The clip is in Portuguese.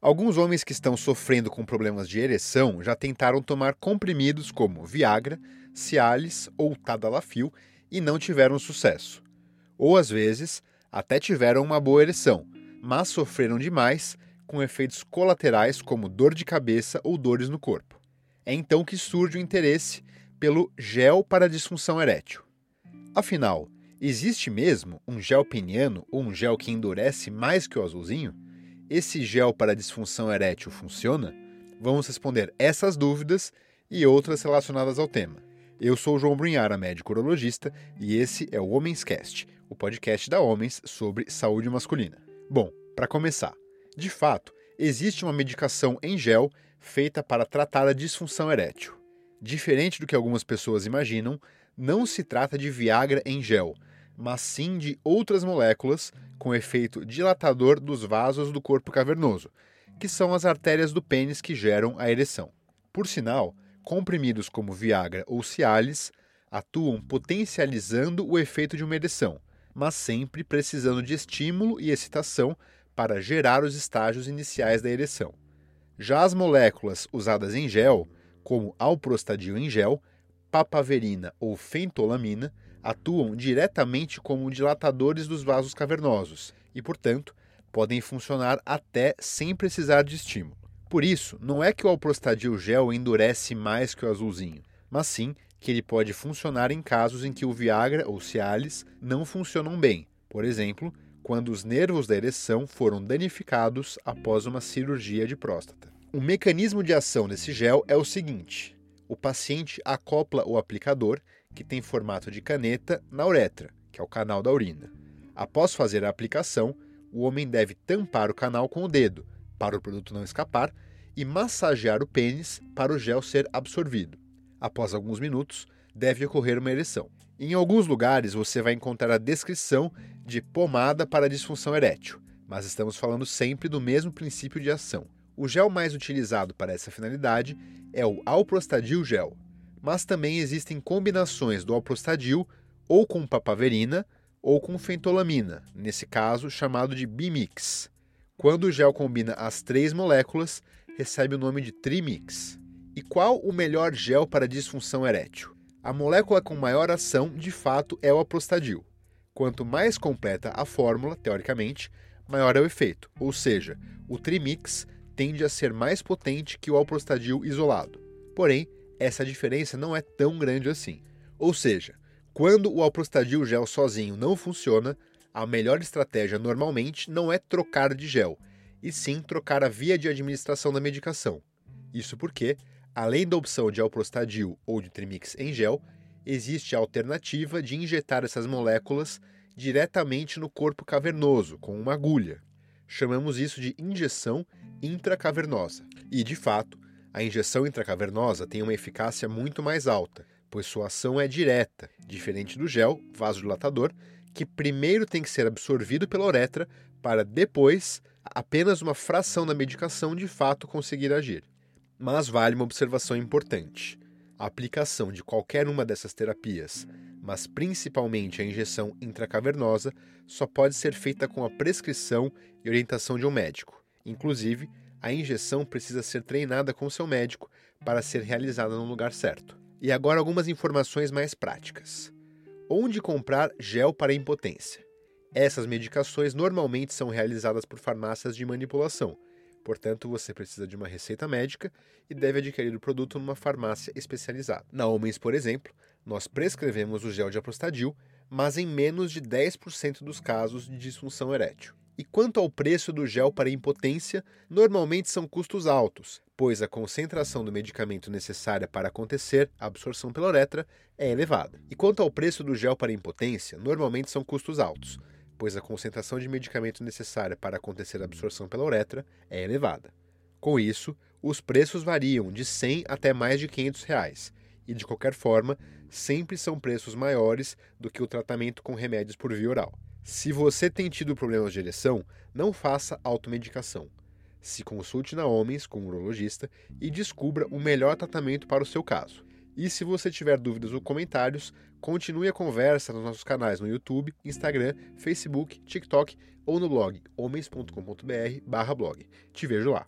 Alguns homens que estão sofrendo com problemas de ereção já tentaram tomar comprimidos como Viagra, Cialis ou Tadalafil e não tiveram sucesso. Ou às vezes, até tiveram uma boa ereção, mas sofreram demais com efeitos colaterais como dor de cabeça ou dores no corpo. É então que surge o interesse pelo gel para disfunção erétil. Afinal, existe mesmo um gel peniano ou um gel que endurece mais que o azulzinho? Esse gel para disfunção erétil funciona? Vamos responder essas dúvidas e outras relacionadas ao tema. Eu sou o João Brunhara, médico urologista, e esse é o Homens Cast, o podcast da Homens sobre saúde masculina. Bom, para começar, de fato, existe uma medicação em gel feita para tratar a disfunção erétil. Diferente do que algumas pessoas imaginam, não se trata de Viagra em gel, mas sim de outras moléculas com efeito dilatador dos vasos do corpo cavernoso, que são as artérias do pênis que geram a ereção. Por sinal, comprimidos como Viagra ou Cialis atuam potencializando o efeito de uma ereção, mas sempre precisando de estímulo e excitação para gerar os estágios iniciais da ereção. Já as moléculas usadas em gel, como alprostadil em gel, papaverina ou fentolamina, atuam diretamente como dilatadores dos vasos cavernosos e, portanto, podem funcionar até sem precisar de estímulo. Por isso, não é que o alprostadil gel endurece mais que o azulzinho, mas sim que ele pode funcionar em casos em que o Viagra ou Cialis não funcionam bem, por exemplo, quando os nervos da ereção foram danificados após uma cirurgia de próstata. O mecanismo de ação desse gel é o seguinte: o paciente acopla o aplicador que tem formato de caneta na uretra, que é o canal da urina. Após fazer a aplicação, o homem deve tampar o canal com o dedo, para o produto não escapar, e massagear o pênis para o gel ser absorvido. Após alguns minutos, deve ocorrer uma ereção. Em alguns lugares você vai encontrar a descrição de pomada para disfunção erétil, mas estamos falando sempre do mesmo princípio de ação. O gel mais utilizado para essa finalidade é o alprostadil gel, mas também existem combinações do alprostadil ou com papaverina ou com fentolamina, nesse caso chamado de bimix. Quando o gel combina as três moléculas, recebe o nome de trimix. E qual o melhor gel para disfunção erétil? A molécula com maior ação, de fato, é o alprostadil. Quanto mais completa a fórmula, teoricamente, maior é o efeito, ou seja, o trimix tende a ser mais potente que o alprostadil isolado. Porém, essa diferença não é tão grande assim. Ou seja, quando o alprostadil gel sozinho não funciona, a melhor estratégia normalmente não é trocar de gel, e sim trocar a via de administração da medicação. Isso porque, além da opção de alprostadil ou de trimix em gel, existe a alternativa de injetar essas moléculas diretamente no corpo cavernoso, com uma agulha. Chamamos isso de injeção intracavernosa. E, de fato, a injeção intracavernosa tem uma eficácia muito mais alta, pois sua ação é direta, diferente do gel vasodilatador, que primeiro tem que ser absorvido pela uretra para depois apenas uma fração da medicação de fato conseguir agir. Mas vale uma observação importante. A aplicação de qualquer uma dessas terapias, mas principalmente a injeção intracavernosa, só pode ser feita com a prescrição e orientação de um médico. Inclusive, a injeção precisa ser treinada com seu médico para ser realizada no lugar certo. E agora algumas informações mais práticas. Onde comprar gel para impotência? Essas medicações normalmente são realizadas por farmácias de manipulação, portanto você precisa de uma receita médica e deve adquirir o produto numa farmácia especializada. Na Homens, por exemplo, nós prescrevemos o gel de aprostadil, mas em menos de 10% dos casos de disfunção erétil. E quanto ao preço do gel para impotência, normalmente são custos altos, pois a concentração do medicamento necessária para acontecer a absorção pela uretra é elevada. E quanto ao preço do gel para impotência, normalmente são custos altos, pois a concentração de medicamento necessária para acontecer a absorção pela uretra é elevada. Com isso, os preços variam de 100 até mais de 500 reais, e de qualquer forma, sempre são preços maiores do que o tratamento com remédios por via oral. Se você tem tido problemas de ereção, não faça automedicação. Se consulte na Homens com um urologista e descubra o melhor tratamento para o seu caso. E se você tiver dúvidas ou comentários, Continue a conversa nos nossos canais no YouTube, Instagram, Facebook, TikTok ou no blog homens.com.br/blog. Te vejo lá.